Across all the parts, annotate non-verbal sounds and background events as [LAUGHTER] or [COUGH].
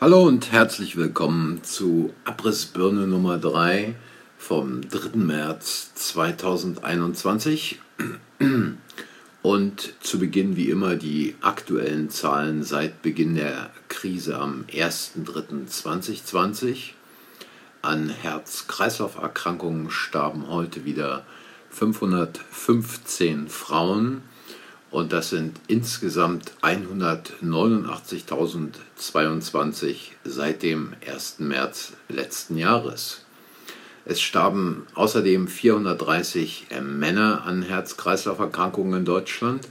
Hallo und herzlich willkommen zu Abrissbirne Nummer 3 vom 3. März 2021. Und zu Beginn wie immer die aktuellen Zahlen seit Beginn der Krise am 1.3.2020. An Herz-Kreislauf-Erkrankungen starben heute wieder 515 Frauen und das sind insgesamt 189.022 seit dem 1. März letzten Jahres. Es starben außerdem 430 Männer an Herz-Kreislauf-Erkrankungen in Deutschland,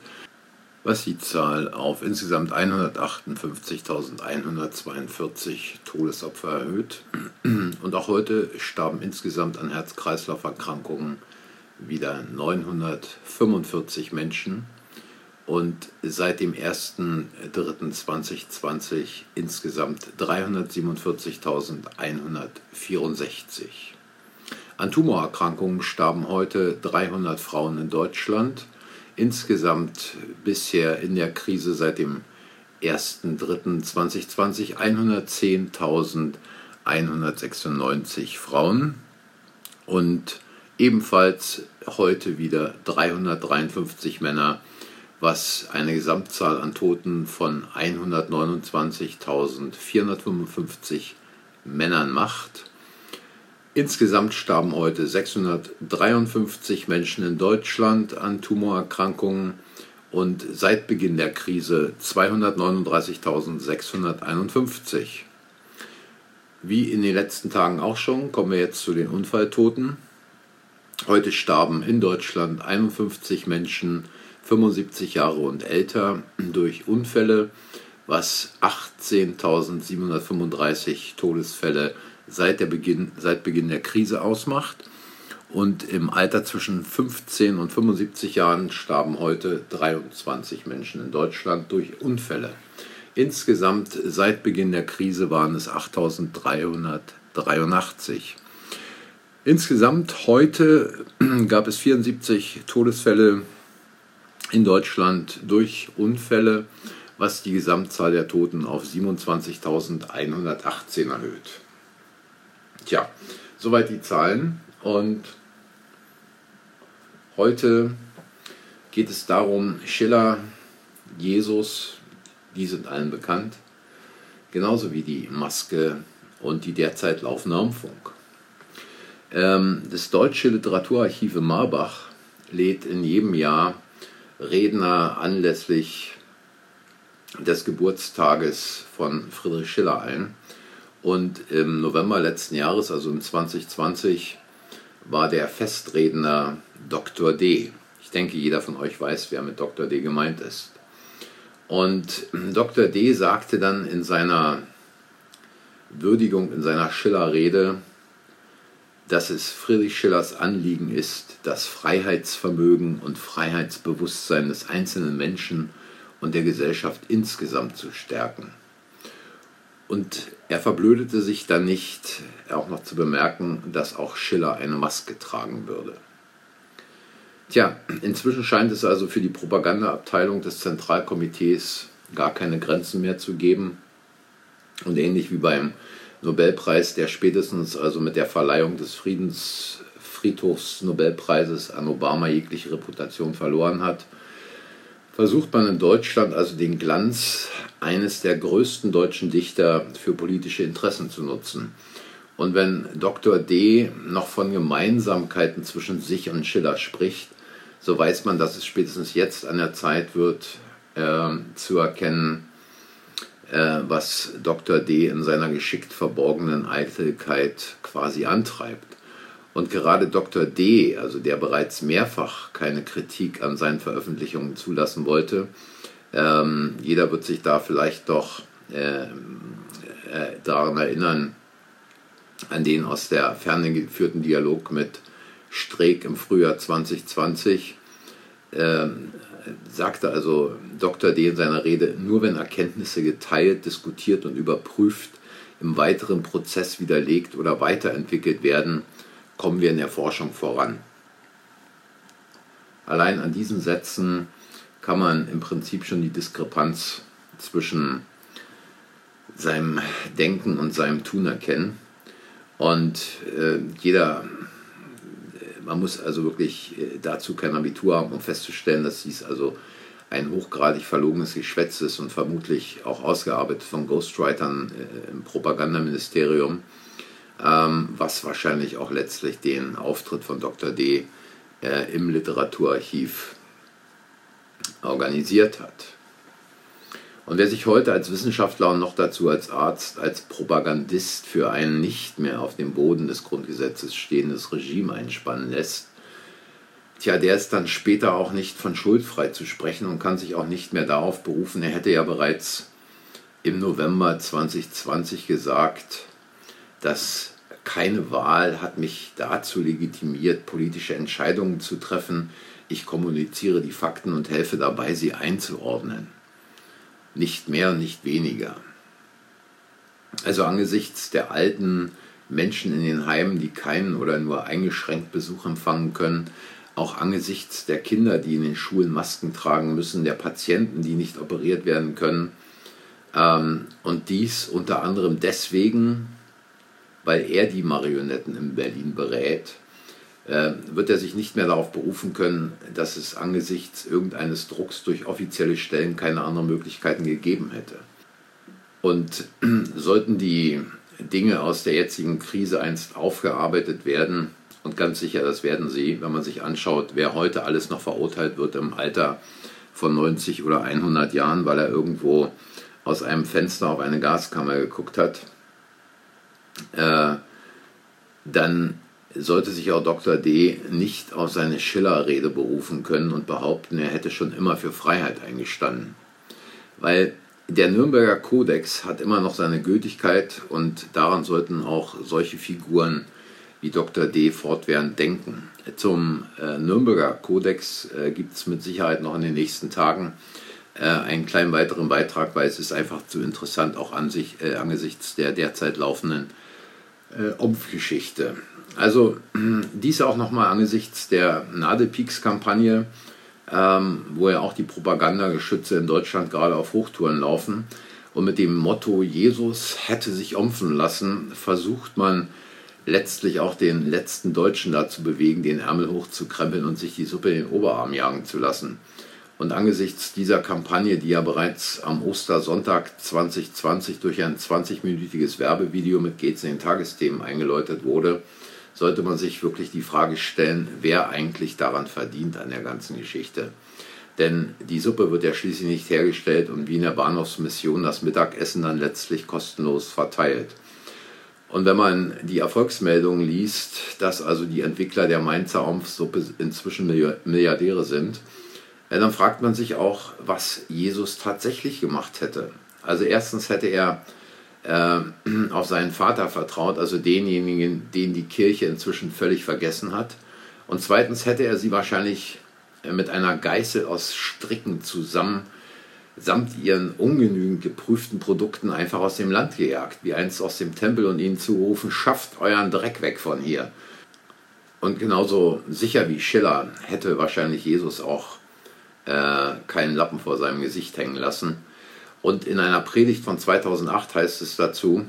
was die Zahl auf insgesamt 158.142 Todesopfer erhöht. Und auch heute starben insgesamt an Herz-Kreislauf-Erkrankungen wieder 945 Menschen und seit dem 1.3.2020 insgesamt 347.164. An Tumorerkrankungen starben heute 300 Frauen in Deutschland. Insgesamt bisher in der Krise seit dem 1.3.2020 110.196 Frauen und ebenfalls heute wieder 353 Männer was eine Gesamtzahl an Toten von 129.455 Männern macht. Insgesamt starben heute 653 Menschen in Deutschland an Tumorerkrankungen und seit Beginn der Krise 239.651. Wie in den letzten Tagen auch schon, kommen wir jetzt zu den Unfalltoten. Heute starben in Deutschland 51 Menschen 75 Jahre und älter durch Unfälle, was 18.735 Todesfälle seit, der Beginn, seit Beginn der Krise ausmacht. Und im Alter zwischen 15 und 75 Jahren starben heute 23 Menschen in Deutschland durch Unfälle. Insgesamt seit Beginn der Krise waren es 8.383. Insgesamt heute gab es 74 Todesfälle in Deutschland durch Unfälle, was die Gesamtzahl der Toten auf 27.118 erhöht. Tja, soweit die Zahlen. Und heute geht es darum, Schiller, Jesus, die sind allen bekannt, genauso wie die Maske und die derzeit laufende Raumfunk. Ähm, das Deutsche Literaturarchiv Marbach lädt in jedem Jahr Redner anlässlich des Geburtstages von Friedrich Schiller ein. Und im November letzten Jahres, also im 2020, war der Festredner Dr. D. Ich denke, jeder von euch weiß, wer mit Dr. D gemeint ist. Und Dr. D sagte dann in seiner Würdigung, in seiner Schiller-Rede, dass es Friedrich Schillers Anliegen ist, das Freiheitsvermögen und Freiheitsbewusstsein des einzelnen Menschen und der Gesellschaft insgesamt zu stärken. Und er verblödete sich dann nicht, auch noch zu bemerken, dass auch Schiller eine Maske tragen würde. Tja, inzwischen scheint es also für die Propagandaabteilung des Zentralkomitees gar keine Grenzen mehr zu geben. Und ähnlich wie beim Nobelpreis, der spätestens also mit der Verleihung des Friedensfriedhofs Nobelpreises an Obama jegliche Reputation verloren hat, versucht man in Deutschland also den Glanz eines der größten deutschen Dichter für politische Interessen zu nutzen. Und wenn Dr. D noch von Gemeinsamkeiten zwischen sich und Schiller spricht, so weiß man, dass es spätestens jetzt an der Zeit wird, äh, zu erkennen, äh, was Dr. D in seiner geschickt verborgenen Eitelkeit quasi antreibt. Und gerade Dr. D, also der bereits mehrfach keine Kritik an seinen Veröffentlichungen zulassen wollte, ähm, jeder wird sich da vielleicht doch äh, äh, daran erinnern, an den aus der Ferne geführten Dialog mit Streeck im Frühjahr 2020. Ähm, sagte also Dr. D in seiner Rede, nur wenn Erkenntnisse geteilt, diskutiert und überprüft, im weiteren Prozess widerlegt oder weiterentwickelt werden, kommen wir in der Forschung voran. Allein an diesen Sätzen kann man im Prinzip schon die Diskrepanz zwischen seinem Denken und seinem Tun erkennen. Und äh, jeder, man muss also wirklich äh, dazu kein Abitur haben, um festzustellen, dass dies also ein hochgradig verlogenes Geschwätz ist und vermutlich auch ausgearbeitet von Ghostwritern äh, im Propagandaministerium, ähm, was wahrscheinlich auch letztlich den Auftritt von Dr. D äh, im Literaturarchiv organisiert hat. Und wer sich heute als Wissenschaftler und noch dazu als Arzt, als Propagandist für ein nicht mehr auf dem Boden des Grundgesetzes stehendes Regime einspannen lässt, tja, der ist dann später auch nicht von schuldfrei zu sprechen und kann sich auch nicht mehr darauf berufen. Er hätte ja bereits im November 2020 gesagt, dass keine Wahl hat mich dazu legitimiert, politische Entscheidungen zu treffen. Ich kommuniziere die Fakten und helfe dabei, sie einzuordnen nicht mehr, nicht weniger. Also angesichts der alten Menschen in den Heimen, die keinen oder nur eingeschränkt Besuch empfangen können, auch angesichts der Kinder, die in den Schulen Masken tragen müssen, der Patienten, die nicht operiert werden können. Ähm, und dies unter anderem deswegen, weil er die Marionetten in Berlin berät, wird er sich nicht mehr darauf berufen können, dass es angesichts irgendeines Drucks durch offizielle Stellen keine anderen Möglichkeiten gegeben hätte. Und [CLEARS THROAT] sollten die Dinge aus der jetzigen Krise einst aufgearbeitet werden, und ganz sicher, das werden sie, wenn man sich anschaut, wer heute alles noch verurteilt wird im Alter von 90 oder 100 Jahren, weil er irgendwo aus einem Fenster auf eine Gaskammer geguckt hat, äh, dann sollte sich auch Dr. D. nicht auf seine Schiller-Rede berufen können und behaupten, er hätte schon immer für Freiheit eingestanden. Weil der Nürnberger Kodex hat immer noch seine Gültigkeit und daran sollten auch solche Figuren wie Dr. D. fortwährend denken. Zum äh, Nürnberger Kodex äh, gibt es mit Sicherheit noch in den nächsten Tagen äh, einen kleinen weiteren Beitrag, weil es ist einfach zu interessant, auch an sich, äh, angesichts der derzeit laufenden äh, Ompfgeschichte. Also dies auch nochmal angesichts der Nadelpeaks-Kampagne, ähm, wo ja auch die Propagandageschütze in Deutschland gerade auf Hochtouren laufen. Und mit dem Motto Jesus hätte sich ompfen lassen, versucht man letztlich auch den letzten Deutschen dazu bewegen, den Ärmel hochzukrempeln und sich die Suppe in den Oberarm jagen zu lassen. Und angesichts dieser Kampagne, die ja bereits am Ostersonntag 2020 durch ein 20-minütiges Werbevideo mit Gates in den Tagesthemen eingeläutet wurde, sollte man sich wirklich die Frage stellen, wer eigentlich daran verdient an der ganzen Geschichte. Denn die Suppe wird ja schließlich nicht hergestellt und wie in der Bahnhofsmission das Mittagessen dann letztlich kostenlos verteilt. Und wenn man die Erfolgsmeldungen liest, dass also die Entwickler der Mainzer Ompfsuppe inzwischen Milliardäre sind, dann fragt man sich auch, was Jesus tatsächlich gemacht hätte. Also erstens hätte er äh, [CLEARS THROAT] auf seinen Vater vertraut, also denjenigen, den die Kirche inzwischen völlig vergessen hat. Und zweitens hätte er sie wahrscheinlich äh, mit einer Geißel aus Stricken zusammen samt ihren ungenügend geprüften Produkten einfach aus dem Land gejagt, wie einst aus dem Tempel und ihnen zugerufen, schafft euren Dreck weg von hier. Und genauso sicher wie Schiller hätte wahrscheinlich Jesus auch äh, keinen Lappen vor seinem Gesicht hängen lassen. Und in einer Predigt von 2008 heißt es dazu,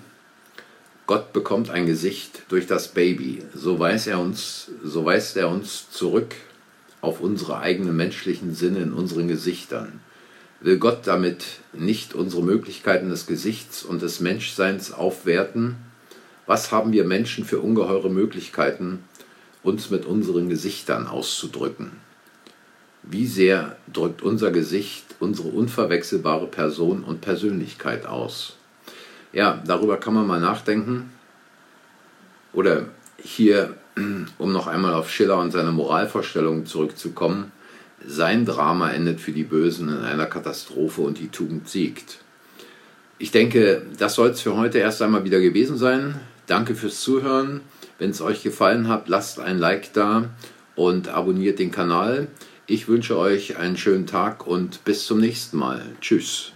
Gott bekommt ein Gesicht durch das Baby, so weist er uns, so weist er uns zurück auf unsere eigenen menschlichen Sinne in unseren Gesichtern. Will Gott damit nicht unsere Möglichkeiten des Gesichts und des Menschseins aufwerten? Was haben wir Menschen für ungeheure Möglichkeiten, uns mit unseren Gesichtern auszudrücken? Wie sehr drückt unser Gesicht unsere unverwechselbare Person und Persönlichkeit aus? Ja, darüber kann man mal nachdenken. Oder hier, [CLEARS THROAT] um noch einmal auf Schiller und seine Moralvorstellungen zurückzukommen, sein Drama endet für die Bösen in einer Katastrophe und die Tugend siegt. Ich denke, das soll es für heute erst einmal wieder gewesen sein. Danke fürs Zuhören. Wenn es euch gefallen hat, lasst ein Like da und abonniert den Kanal. Ich wünsche euch einen schönen Tag und bis zum nächsten Mal. Tschüss.